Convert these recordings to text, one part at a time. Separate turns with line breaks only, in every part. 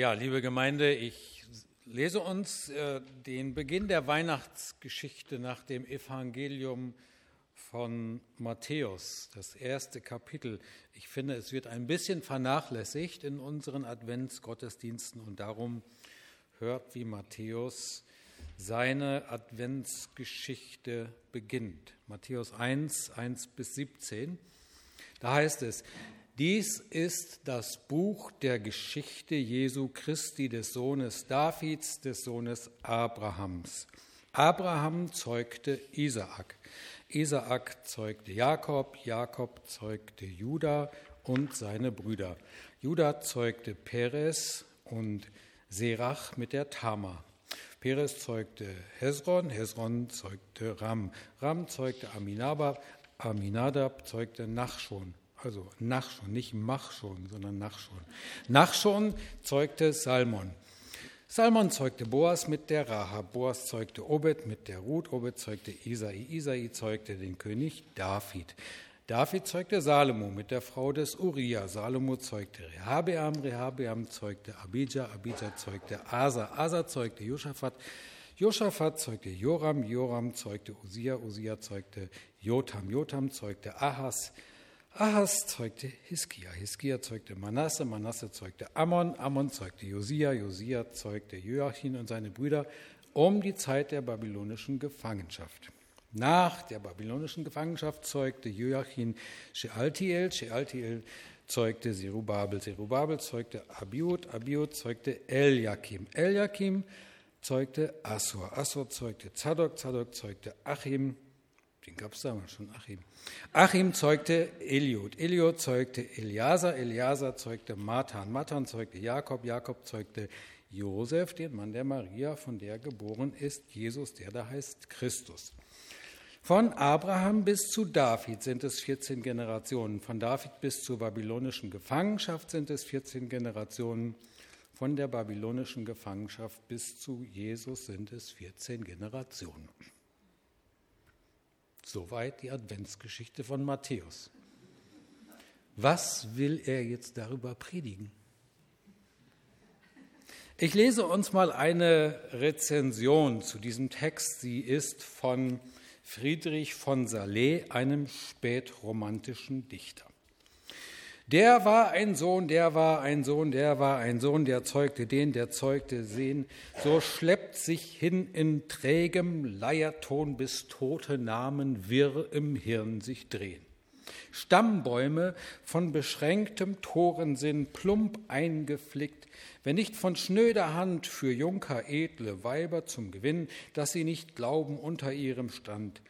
Ja, liebe Gemeinde, ich lese uns äh, den Beginn der Weihnachtsgeschichte nach dem Evangelium von Matthäus, das erste Kapitel. Ich finde, es wird ein bisschen vernachlässigt in unseren Adventsgottesdiensten und darum hört, wie Matthäus seine Adventsgeschichte beginnt. Matthäus 1, 1 bis 17. Da heißt es, dies ist das Buch der Geschichte Jesu Christi, des Sohnes Davids, des Sohnes Abrahams. Abraham zeugte Isaak. Isaak zeugte Jakob, Jakob zeugte Juda und seine Brüder. Juda zeugte Perez und Serach mit der Tama. Perez zeugte Hezron, Hezron zeugte Ram, Ram zeugte Aminadab, Aminadab zeugte Nachschon. Also Nachschon, nicht Machschon, sondern Nachschon. Nachschon zeugte Salmon. Salmon zeugte Boas mit der Rahab, Boas zeugte Obed mit der Ruth, Obed zeugte Isai, Isai zeugte den König David. David zeugte Salomo mit der Frau des Uriah, Salomo zeugte Rehabeam, Rehabeam zeugte Abijah, Abijah zeugte Asa, Asa zeugte Josaphat, Josaphat zeugte Joram, Joram zeugte Usia, Usia zeugte Jotam, Jotam zeugte Ahas, Ahas zeugte Hiskia, Hiskia zeugte Manasse, Manasse zeugte Ammon, Ammon zeugte Josia, Josia zeugte Joachim und seine Brüder um die Zeit der babylonischen Gefangenschaft. Nach der babylonischen Gefangenschaft zeugte Joachim Shealtiel, Shealtiel zeugte Zerubabel, Zerubabel zeugte Abiud, Abiud zeugte Eliakim, Eliakim zeugte Assur, Assur zeugte Zadok, Zadok zeugte Achim, den gab es damals schon, Achim. Achim zeugte Eliud, Eliud zeugte Eliasa, Eliasa zeugte Matan, Matan zeugte Jakob, Jakob zeugte Josef, den Mann der Maria, von der geboren ist Jesus, der da heißt Christus. Von Abraham bis zu David sind es 14 Generationen. Von David bis zur babylonischen Gefangenschaft sind es 14 Generationen. Von der babylonischen Gefangenschaft bis zu Jesus sind es 14 Generationen. Soweit die Adventsgeschichte von Matthäus. Was will er jetzt darüber predigen? Ich lese uns mal eine Rezension zu diesem Text. Sie ist von Friedrich von Salé, einem spätromantischen Dichter. Der war ein Sohn, der war ein Sohn, der war ein Sohn, der zeugte den, der zeugte sehen. So schleppt sich hin in trägem Leierton, bis tote Namen wirr im Hirn sich drehen. Stammbäume von beschränktem Torensinn, plump eingeflickt, wenn nicht von schnöder Hand für Junker edle Weiber zum Gewinn, dass sie nicht glauben unter ihrem Stand,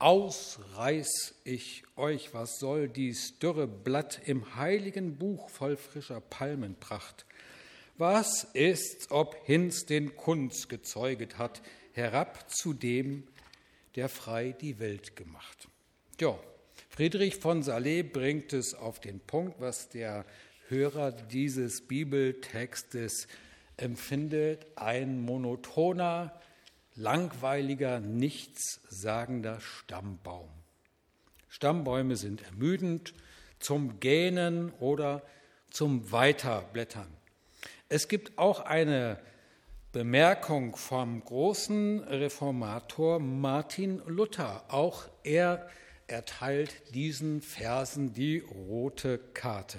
Ausreiß ich euch, was soll dies dürre Blatt im heiligen Buch voll frischer Palmenpracht? Was ist's, ob Hinz den Kunz gezeuget hat, herab zu dem, der frei die Welt gemacht? Ja, Friedrich von Salé bringt es auf den Punkt, was der Hörer dieses Bibeltextes empfindet, ein monotoner, langweiliger, nichtssagender Stammbaum. Stammbäume sind ermüdend zum Gähnen oder zum Weiterblättern. Es gibt auch eine Bemerkung vom großen Reformator Martin Luther. Auch er erteilt diesen Versen die rote Karte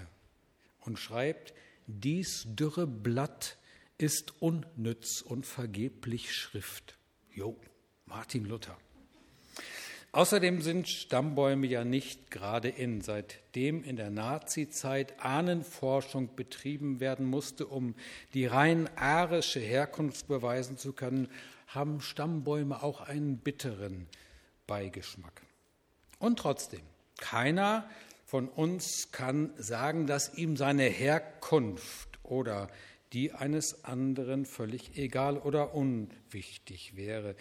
und schreibt, dies dürre Blatt ist unnütz und vergeblich Schrift. Jo, Martin Luther. Außerdem sind Stammbäume ja nicht gerade in. Seitdem in der Nazizeit Ahnenforschung betrieben werden musste, um die rein arische Herkunft beweisen zu können, haben Stammbäume auch einen bitteren Beigeschmack. Und trotzdem, keiner von uns kann sagen, dass ihm seine Herkunft oder die eines anderen völlig egal oder unwichtig wäre.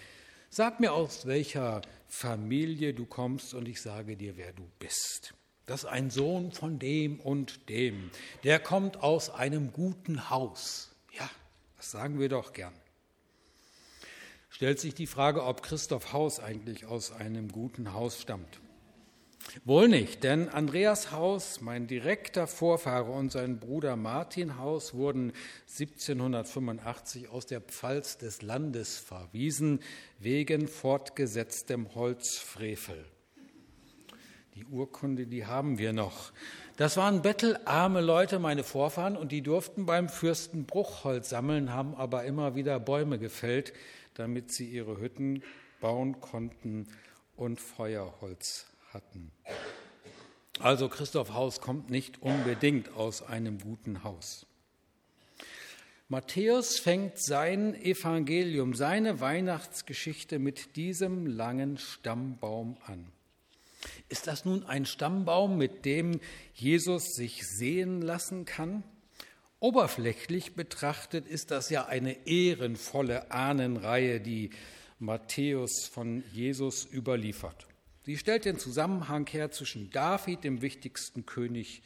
Sag mir, aus welcher Familie du kommst und ich sage dir, wer du bist. Das ist ein Sohn von dem und dem. Der kommt aus einem guten Haus. Ja, das sagen wir doch gern. Stellt sich die Frage, ob Christoph Haus eigentlich aus einem guten Haus stammt. Wohl nicht, denn Andreas Haus, mein direkter Vorfahre und sein Bruder Martin Haus wurden 1785 aus der Pfalz des Landes verwiesen wegen fortgesetztem Holzfrevel. Die Urkunde, die haben wir noch. Das waren bettelarme Leute, meine Vorfahren, und die durften beim Fürsten Bruchholz sammeln, haben aber immer wieder Bäume gefällt, damit sie ihre Hütten bauen konnten und Feuerholz hatten. Also Christoph Haus kommt nicht unbedingt aus einem guten Haus. Matthäus fängt sein Evangelium, seine Weihnachtsgeschichte mit diesem langen Stammbaum an. Ist das nun ein Stammbaum, mit dem Jesus sich sehen lassen kann? Oberflächlich betrachtet ist das ja eine ehrenvolle Ahnenreihe, die Matthäus von Jesus überliefert. Sie stellt den Zusammenhang her zwischen David, dem wichtigsten König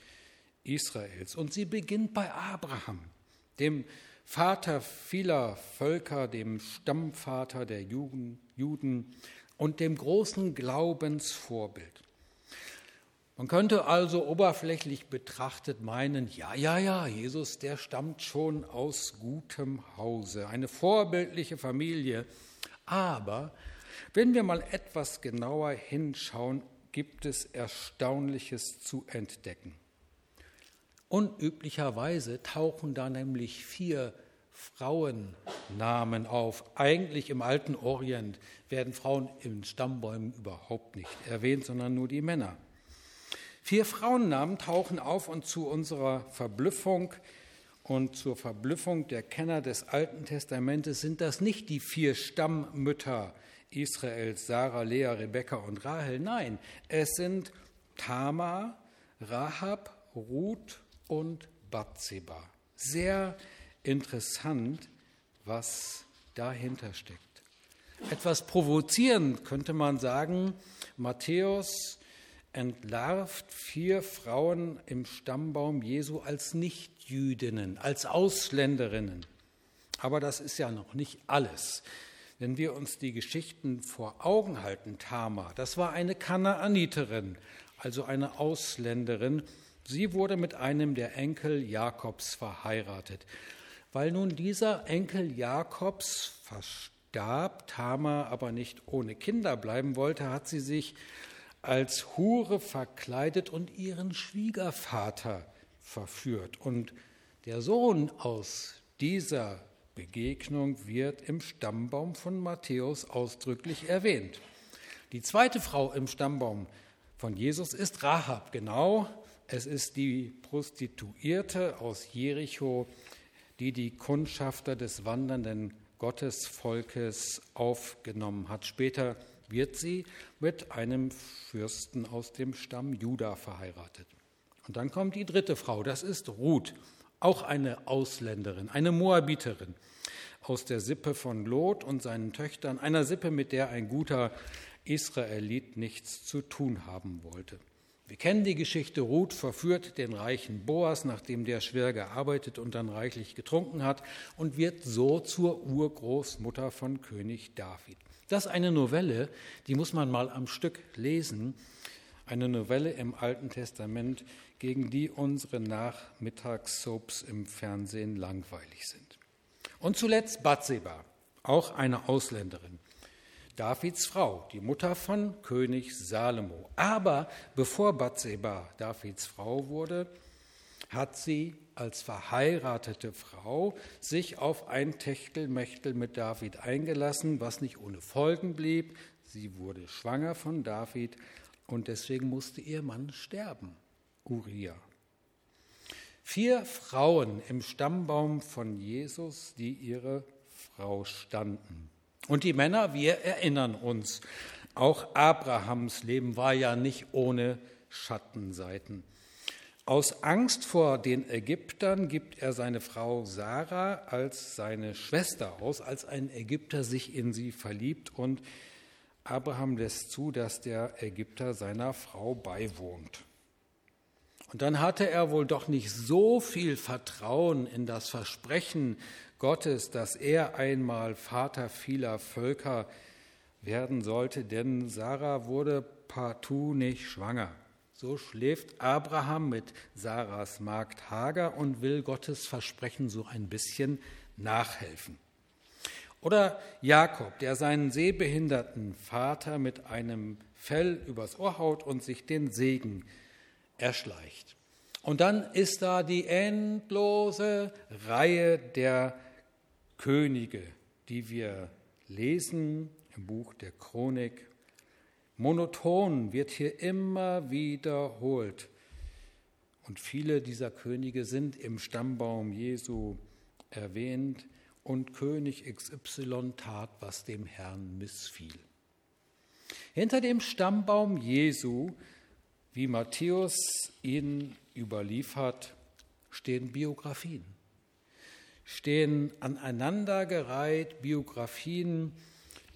Israels, und sie beginnt bei Abraham, dem Vater vieler Völker, dem Stammvater der Juden und dem großen Glaubensvorbild. Man könnte also oberflächlich betrachtet meinen, ja, ja, ja, Jesus, der stammt schon aus gutem Hause, eine vorbildliche Familie. Aber wenn wir mal etwas genauer hinschauen, gibt es Erstaunliches zu entdecken. Unüblicherweise tauchen da nämlich vier Frauennamen auf. Eigentlich im alten Orient werden Frauen in Stammbäumen überhaupt nicht erwähnt, sondern nur die Männer. Vier Frauennamen tauchen auf und zu unserer Verblüffung und zur Verblüffung der Kenner des Alten Testamentes sind das nicht die vier Stammmütter Israels, Sarah, Lea, Rebekka und Rahel. Nein, es sind Tamar, Rahab, Ruth und Bathseba. Sehr interessant, was dahinter steckt. Etwas provozierend könnte man sagen, Matthäus entlarvt vier Frauen im Stammbaum Jesu als Nichtjüdinnen, als Ausländerinnen. Aber das ist ja noch nicht alles. Wenn wir uns die Geschichten vor Augen halten, Tama, das war eine Kanaaniterin, also eine Ausländerin. Sie wurde mit einem der Enkel Jakobs verheiratet. Weil nun dieser Enkel Jakobs verstarb, Tama aber nicht ohne Kinder bleiben wollte, hat sie sich als Hure verkleidet und ihren Schwiegervater verführt. Und der Sohn aus dieser Begegnung wird im Stammbaum von Matthäus ausdrücklich erwähnt. Die zweite Frau im Stammbaum von Jesus ist Rahab, genau. Es ist die Prostituierte aus Jericho, die die Kundschafter des wandernden Gottesvolkes aufgenommen hat. Später wird sie mit einem Fürsten aus dem Stamm Juda verheiratet. Und dann kommt die dritte Frau, das ist Ruth, auch eine Ausländerin, eine Moabiterin aus der Sippe von Lot und seinen Töchtern, einer Sippe, mit der ein guter Israelit nichts zu tun haben wollte. Wir kennen die Geschichte, Ruth verführt den reichen Boas, nachdem der schwer gearbeitet und dann reichlich getrunken hat, und wird so zur Urgroßmutter von König David. Das ist eine Novelle, die muss man mal am Stück lesen. Eine Novelle im Alten Testament, gegen die unsere Nachmittagssoaps im Fernsehen langweilig sind. Und zuletzt Bathseba, auch eine Ausländerin. Davids Frau, die Mutter von König Salomo. Aber bevor Bathseba Davids Frau wurde, hat sie als verheiratete Frau sich auf ein Techtelmechtel mit David eingelassen, was nicht ohne Folgen blieb. Sie wurde schwanger von David und deswegen musste ihr Mann sterben, Uriah. Vier Frauen im Stammbaum von Jesus, die ihre Frau standen. Und die Männer, wir erinnern uns, auch Abrahams Leben war ja nicht ohne Schattenseiten. Aus Angst vor den Ägyptern gibt er seine Frau Sarah als seine Schwester aus, als ein Ägypter sich in sie verliebt und Abraham lässt zu, dass der Ägypter seiner Frau beiwohnt. Und dann hatte er wohl doch nicht so viel Vertrauen in das Versprechen Gottes, dass er einmal Vater vieler Völker werden sollte, denn Sarah wurde partout nicht schwanger. So schläft Abraham mit Sarahs Magd Hagar und will Gottes Versprechen so ein bisschen nachhelfen. Oder Jakob, der seinen sehbehinderten Vater mit einem Fell übers Ohr haut und sich den Segen erschleicht. Und dann ist da die endlose Reihe der Könige, die wir lesen im Buch der Chronik. Monoton wird hier immer wiederholt. Und viele dieser Könige sind im Stammbaum Jesu erwähnt und König XY tat, was dem Herrn missfiel. Hinter dem Stammbaum Jesu, wie Matthäus ihn überliefert, stehen Biografien, stehen aneinandergereiht Biografien,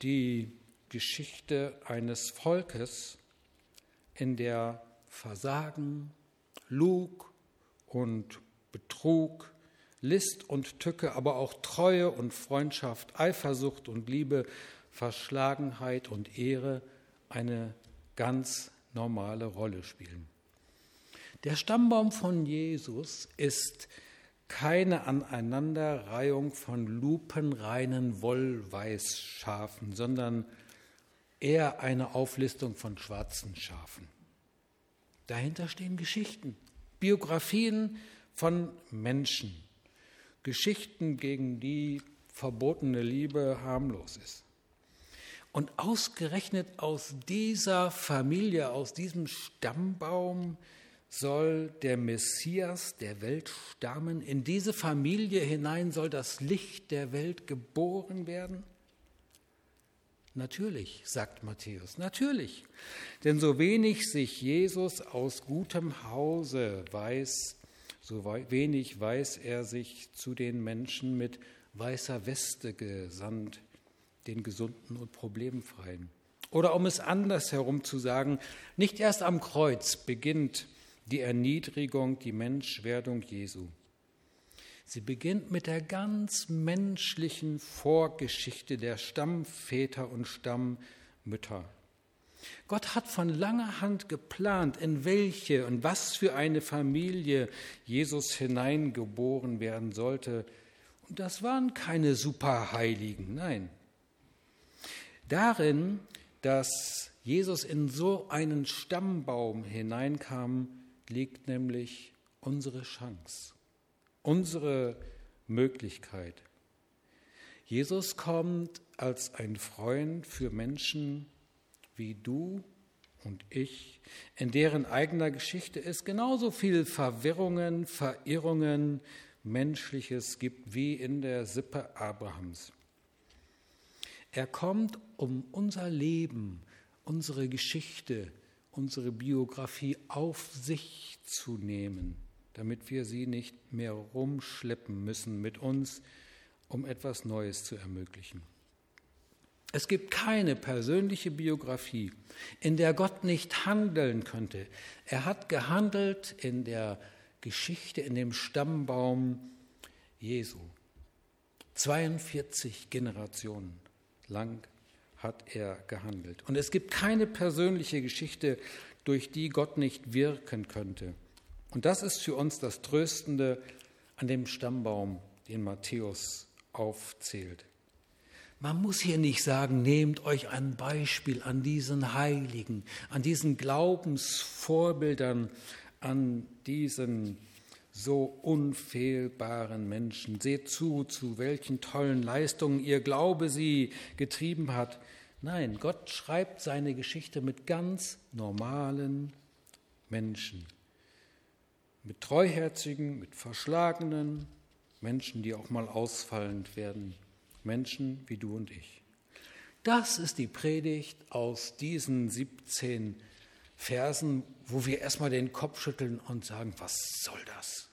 die Geschichte eines Volkes, in der Versagen, Lug und Betrug List und Tücke, aber auch Treue und Freundschaft, Eifersucht und Liebe, Verschlagenheit und Ehre eine ganz normale Rolle spielen. Der Stammbaum von Jesus ist keine Aneinanderreihung von lupenreinen Wollweißschafen, sondern eher eine Auflistung von schwarzen Schafen. Dahinter stehen Geschichten, Biografien von Menschen, Geschichten, gegen die verbotene Liebe harmlos ist. Und ausgerechnet aus dieser Familie, aus diesem Stammbaum soll der Messias der Welt stammen. In diese Familie hinein soll das Licht der Welt geboren werden. Natürlich, sagt Matthäus, natürlich. Denn so wenig sich Jesus aus gutem Hause weiß, so wenig weiß er sich zu den Menschen mit weißer Weste gesandt, den gesunden und problemfreien. Oder um es andersherum zu sagen, nicht erst am Kreuz beginnt die Erniedrigung, die Menschwerdung Jesu. Sie beginnt mit der ganz menschlichen Vorgeschichte der Stammväter und Stammmütter. Gott hat von langer Hand geplant, in welche und was für eine Familie Jesus hineingeboren werden sollte. Und das waren keine Superheiligen, nein. Darin, dass Jesus in so einen Stammbaum hineinkam, liegt nämlich unsere Chance, unsere Möglichkeit. Jesus kommt als ein Freund für Menschen, wie du und ich, in deren eigener Geschichte es genauso viel Verwirrungen, Verirrungen, Menschliches gibt wie in der Sippe Abrahams. Er kommt, um unser Leben, unsere Geschichte, unsere Biografie auf sich zu nehmen, damit wir sie nicht mehr rumschleppen müssen mit uns, um etwas Neues zu ermöglichen. Es gibt keine persönliche Biografie, in der Gott nicht handeln könnte. Er hat gehandelt in der Geschichte, in dem Stammbaum Jesu. 42 Generationen lang hat er gehandelt. Und es gibt keine persönliche Geschichte, durch die Gott nicht wirken könnte. Und das ist für uns das Tröstende an dem Stammbaum, den Matthäus aufzählt. Man muss hier nicht sagen, nehmt euch ein Beispiel an diesen Heiligen, an diesen Glaubensvorbildern, an diesen so unfehlbaren Menschen. Seht zu, zu welchen tollen Leistungen ihr Glaube sie getrieben hat. Nein, Gott schreibt seine Geschichte mit ganz normalen Menschen. Mit treuherzigen, mit verschlagenen Menschen, die auch mal ausfallend werden. Menschen wie du und ich. Das ist die Predigt aus diesen 17 Versen, wo wir erstmal den Kopf schütteln und sagen, was soll das?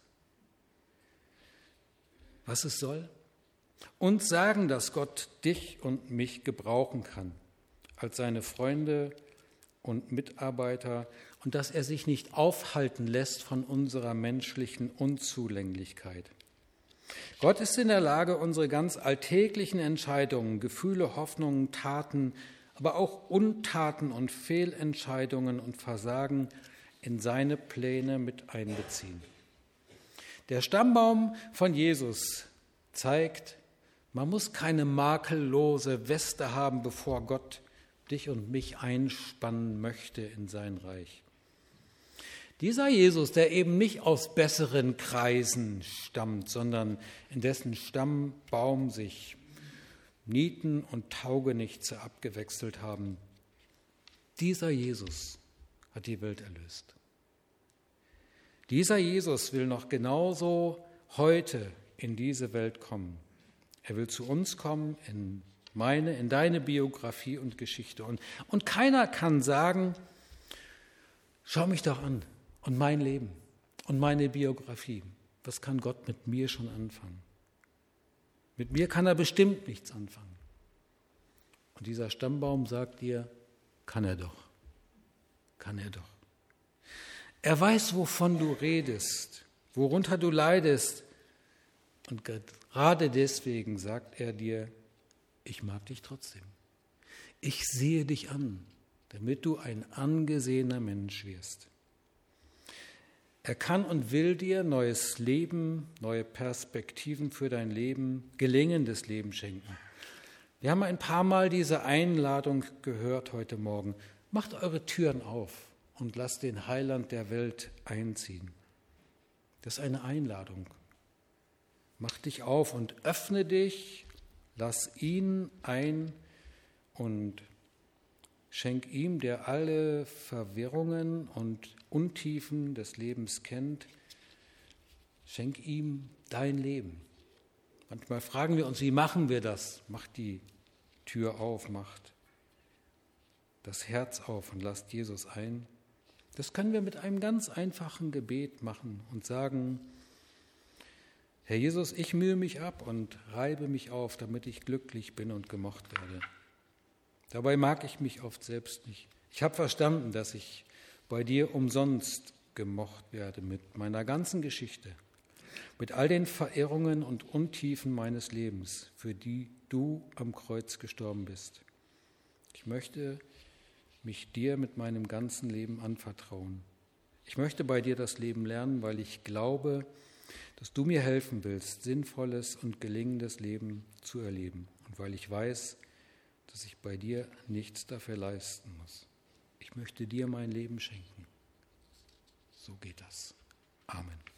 Was es soll? Und sagen, dass Gott dich und mich gebrauchen kann als seine Freunde und Mitarbeiter und dass er sich nicht aufhalten lässt von unserer menschlichen Unzulänglichkeit. Gott ist in der Lage, unsere ganz alltäglichen Entscheidungen, Gefühle, Hoffnungen, Taten, aber auch Untaten und Fehlentscheidungen und Versagen in seine Pläne mit einbeziehen. Der Stammbaum von Jesus zeigt, man muss keine makellose Weste haben, bevor Gott dich und mich einspannen möchte in sein Reich. Dieser Jesus, der eben nicht aus besseren Kreisen stammt, sondern in dessen Stammbaum sich Nieten und Taugenichtse abgewechselt haben, dieser Jesus hat die Welt erlöst. Dieser Jesus will noch genauso heute in diese Welt kommen. Er will zu uns kommen in meine, in deine Biografie und Geschichte. Und, und keiner kann sagen, schau mich doch an und mein Leben und meine Biografie. Was kann Gott mit mir schon anfangen? Mit mir kann er bestimmt nichts anfangen. Und dieser Stammbaum sagt dir, kann er doch, kann er doch. Er weiß, wovon du redest, worunter du leidest. Und gerade deswegen sagt er dir, ich mag dich trotzdem. Ich sehe dich an, damit du ein angesehener Mensch wirst. Er kann und will dir neues Leben, neue Perspektiven für dein Leben, gelingendes Leben schenken. Wir haben ein paar Mal diese Einladung gehört heute Morgen. Macht eure Türen auf und lasst den Heiland der Welt einziehen. Das ist eine Einladung. Mach dich auf und öffne dich, lass ihn ein und schenk ihm, der alle Verwirrungen und Untiefen des Lebens kennt, schenk ihm dein Leben. Manchmal fragen wir uns, wie machen wir das? Macht die Tür auf, macht das Herz auf und lasst Jesus ein. Das können wir mit einem ganz einfachen Gebet machen und sagen, Herr Jesus, ich mühe mich ab und reibe mich auf, damit ich glücklich bin und gemocht werde. Dabei mag ich mich oft selbst nicht. Ich habe verstanden, dass ich bei dir umsonst gemocht werde mit meiner ganzen Geschichte, mit all den Verirrungen und Untiefen meines Lebens, für die du am Kreuz gestorben bist. Ich möchte mich dir mit meinem ganzen Leben anvertrauen. Ich möchte bei dir das Leben lernen, weil ich glaube, dass du mir helfen willst, sinnvolles und gelingendes Leben zu erleben und weil ich weiß, dass ich bei dir nichts dafür leisten muss. Ich möchte dir mein Leben schenken. So geht das. Amen.